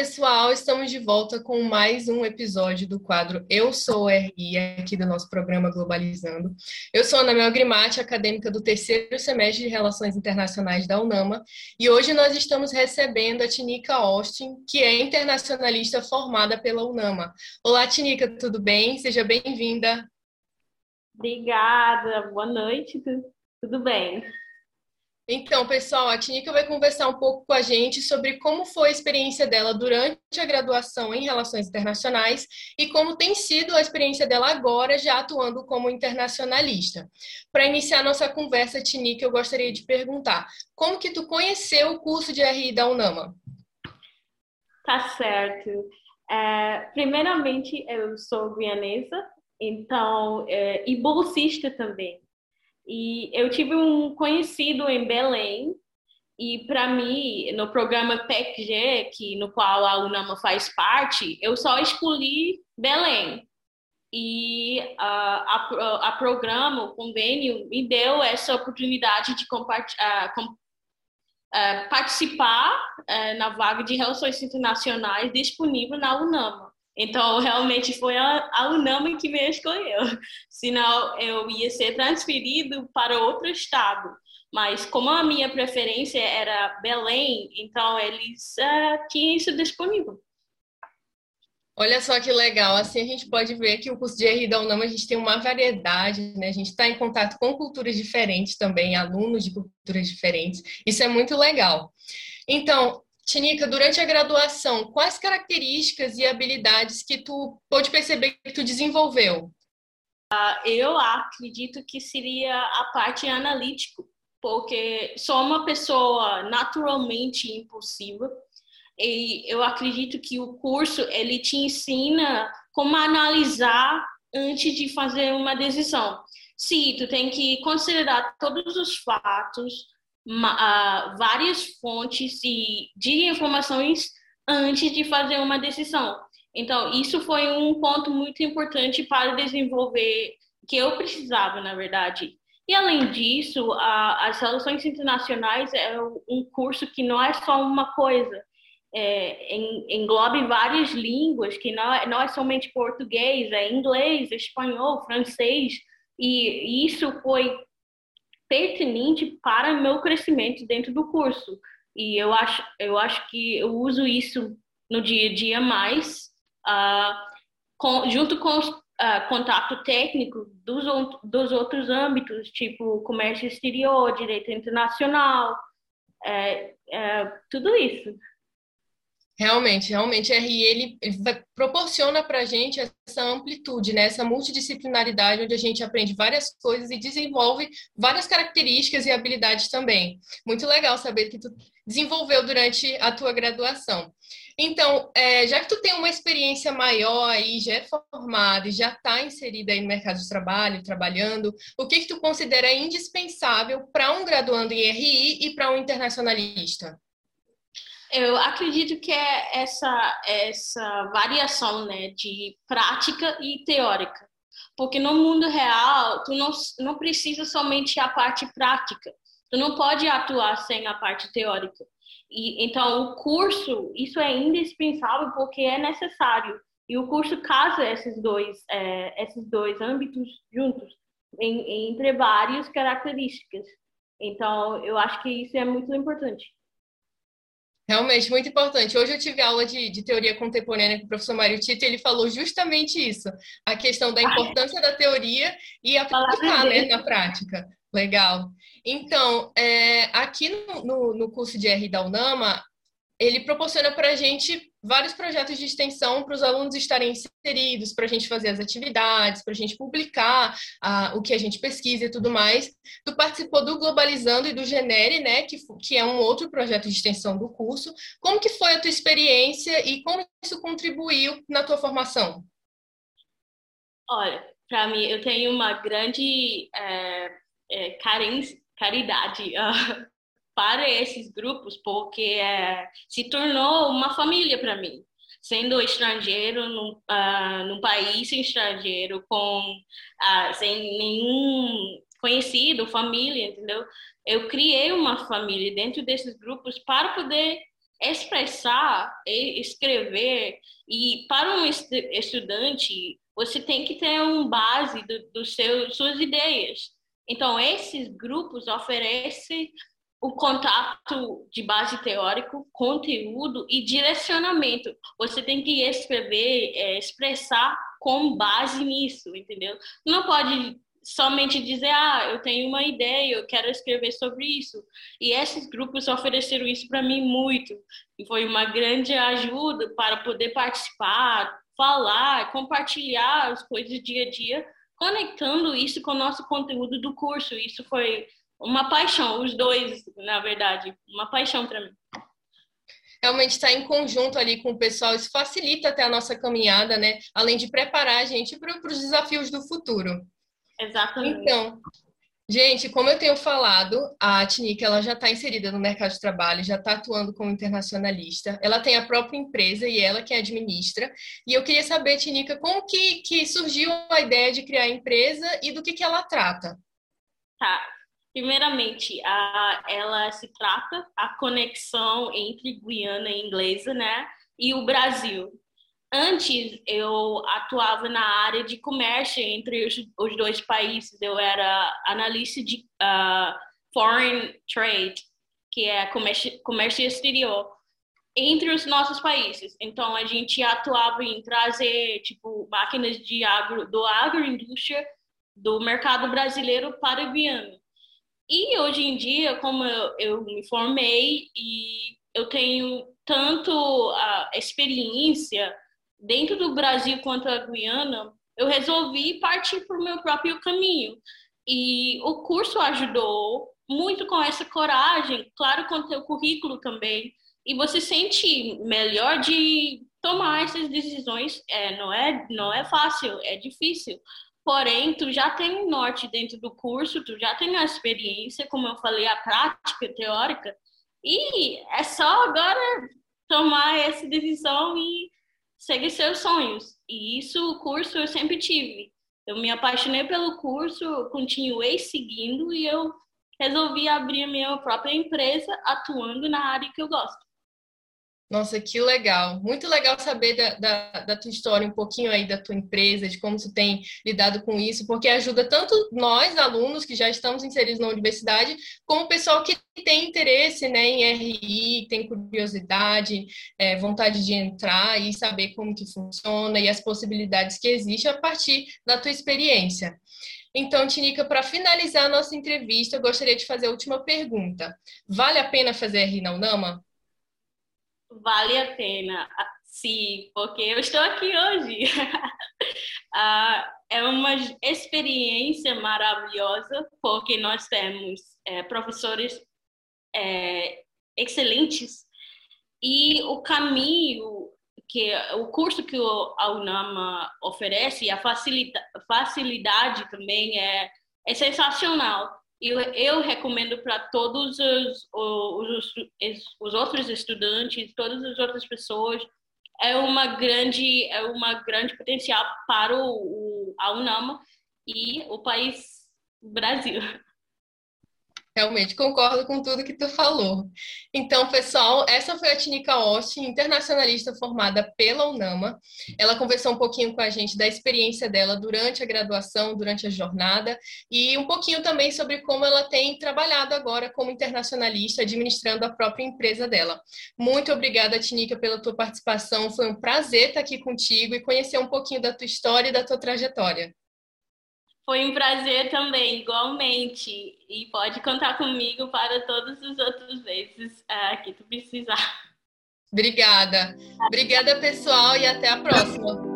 pessoal, estamos de volta com mais um episódio do quadro Eu Sou RI, aqui do nosso programa Globalizando. Eu sou Ana Mel Grimati, acadêmica do terceiro semestre de Relações Internacionais da UNAMA, e hoje nós estamos recebendo a Tinica Austin, que é internacionalista formada pela UNAMA. Olá, Tinica, tudo bem? Seja bem-vinda. Obrigada, boa noite, tudo bem? Então, pessoal, a Tinica vai conversar um pouco com a gente sobre como foi a experiência dela durante a graduação em Relações Internacionais e como tem sido a experiência dela agora, já atuando como internacionalista. Para iniciar nossa conversa, Tinica, eu gostaria de perguntar, como que tu conheceu o curso de RI da UNAMA? Tá certo. É, primeiramente, eu sou guianesa, então, é, e bolsista também. E eu tive um conhecido em Belém, e para mim, no programa PECG, que, no qual a UNAMA faz parte, eu só escolhi Belém. E uh, a, a, programa, o convênio, me deu essa oportunidade de uh, com, uh, participar na vaga de Relações Internacionais disponível na UNAMA. Então, realmente foi a, a UNAMA que me escolheu. Senão, eu ia ser transferido para outro estado. Mas, como a minha preferência era Belém, então eles uh, tinham isso disponível. Olha só que legal, assim a gente pode ver que o curso de RI da UNAMA a gente tem uma variedade, né? A gente está em contato com culturas diferentes também, alunos de culturas diferentes. Isso é muito legal. Então, Tinica, durante a graduação, quais características e habilidades que tu pôde perceber que tu desenvolveu? Uh, eu acredito que seria a parte analítica, porque sou uma pessoa naturalmente impulsiva e eu acredito que o curso ele te ensina como analisar antes de fazer uma decisão. Sim, tu tem que considerar todos os fatos, uh, várias fontes de informações antes de fazer uma decisão. Então, isso foi um ponto muito importante para desenvolver, que eu precisava, na verdade. E, além disso, a, as relações internacionais é um curso que não é só uma coisa, é, engloba várias línguas, que não é, não é somente português, é inglês, espanhol, francês, e isso foi pertinente para meu crescimento dentro do curso. E eu acho, eu acho que eu uso isso no dia a dia mais, uh, com, junto com o uh, contato técnico dos, dos outros âmbitos, tipo comércio exterior, direito internacional, é, é, tudo isso. Realmente, realmente, RI ele, ele proporciona para a gente essa amplitude, né? essa multidisciplinaridade, onde a gente aprende várias coisas e desenvolve várias características e habilidades também. Muito legal saber que tu desenvolveu durante a tua graduação. Então, é, já que tu tem uma experiência maior aí, já é formada e já está inserida aí no mercado de trabalho, trabalhando, o que, que tu considera indispensável para um graduando em RI e para um internacionalista? Eu acredito que é essa, essa variação né, de prática e teórica. Porque no mundo real, tu não, não precisa somente a parte prática. Tu não pode atuar sem a parte teórica. E, então, o curso, isso é indispensável porque é necessário. E o curso casa esses dois, é, esses dois âmbitos juntos, em, entre várias características. Então, eu acho que isso é muito importante. Realmente, muito importante. Hoje eu tive aula de, de teoria contemporânea com o professor Mário Tito e ele falou justamente isso, a questão da importância da teoria e aplicar né, na prática. Legal. Então, é, aqui no, no, no curso de R da UNAMA, ele proporciona para a gente vários projetos de extensão para os alunos estarem inseridos, para a gente fazer as atividades, para a gente publicar ah, o que a gente pesquisa e tudo mais. Tu participou do Globalizando e do Genere, né, que, que é um outro projeto de extensão do curso. Como que foi a tua experiência e como isso contribuiu na tua formação? Olha, para mim, eu tenho uma grande é, é, carência, caridade uh, para esses grupos porque é, se tornou uma família para mim. Sendo estrangeiro num, uh, num país estrangeiro, com uh, sem nenhum conhecido, família, entendeu? Eu criei uma família dentro desses grupos para poder expressar, escrever, e para um estudante, você tem que ter um base do, do seu, suas ideias. Então, esses grupos oferecem o contato de base teórico, conteúdo e direcionamento. Você tem que escrever, é, expressar com base nisso, entendeu? Não pode somente dizer, ah, eu tenho uma ideia, eu quero escrever sobre isso. E esses grupos ofereceram isso para mim muito. E foi uma grande ajuda para poder participar, falar, compartilhar as coisas dia a dia, conectando isso com o nosso conteúdo do curso. Isso foi uma paixão, os dois, na verdade, uma paixão para mim. Realmente estar em conjunto ali com o pessoal, isso facilita até a nossa caminhada, né? Além de preparar a gente para os desafios do futuro. Exatamente. Então, gente, como eu tenho falado, a Tinica ela já está inserida no mercado de trabalho, já está atuando como internacionalista. Ela tem a própria empresa e ela que administra. E eu queria saber, Tinica, como que, que surgiu a ideia de criar a empresa e do que, que ela trata? Tá. Primeiramente, a, ela se trata a conexão entre Guiana inglesa, né, e o Brasil. Antes, eu atuava na área de comércio entre os, os dois países. Eu era analista de uh, foreign trade, que é comércio, comércio exterior, entre os nossos países. Então, a gente atuava em trazer tipo máquinas de agro, do agroindústria do mercado brasileiro para Guiana. E hoje em dia, como eu, eu me formei e eu tenho tanto a experiência dentro do Brasil quanto a Guiana, eu resolvi partir para o meu próprio caminho. E o curso ajudou muito com essa coragem, claro, com o teu currículo também. E você sente melhor de tomar essas decisões. É, não é, não é fácil, é difícil. Porém, tu já tem um norte dentro do curso, tu já tem a experiência, como eu falei, a prática teórica. E é só agora tomar essa decisão e seguir seus sonhos. E isso, o curso, eu sempre tive. Eu me apaixonei pelo curso, continuei seguindo e eu resolvi abrir a minha própria empresa atuando na área que eu gosto. Nossa, que legal. Muito legal saber da, da, da, tua história, um pouquinho aí da tua empresa, de como tu tem lidado com isso, porque ajuda tanto nós, alunos que já estamos inseridos na universidade, como o pessoal que tem interesse né, em RI, tem curiosidade, é, vontade de entrar e saber como que funciona e as possibilidades que existem a partir da tua experiência. Então, Tinica, para finalizar a nossa entrevista, eu gostaria de fazer a última pergunta. Vale a pena fazer RI na UNAMA? Vale a pena, sim, porque eu estou aqui hoje. ah, é uma experiência maravilhosa, porque nós temos é, professores é, excelentes e o caminho que o curso que a UNAMA oferece, a facilidade, facilidade também é, é sensacional. Eu, eu recomendo para todos os, os, os, outros estudantes, todas as outras pessoas, é uma grande, é uma grande potencial para o, o a UNAMA e o país Brasil. Realmente concordo com tudo que tu falou. Então, pessoal, essa foi a Tinica Austin, internacionalista formada pela UNAMA. Ela conversou um pouquinho com a gente da experiência dela durante a graduação, durante a jornada, e um pouquinho também sobre como ela tem trabalhado agora como internacionalista, administrando a própria empresa dela. Muito obrigada, Tinica, pela tua participação. Foi um prazer estar aqui contigo e conhecer um pouquinho da tua história e da tua trajetória. Foi um prazer também, igualmente. E pode contar comigo para todas as outras vezes uh, que tu precisar. Obrigada. Obrigada, pessoal, e até a próxima.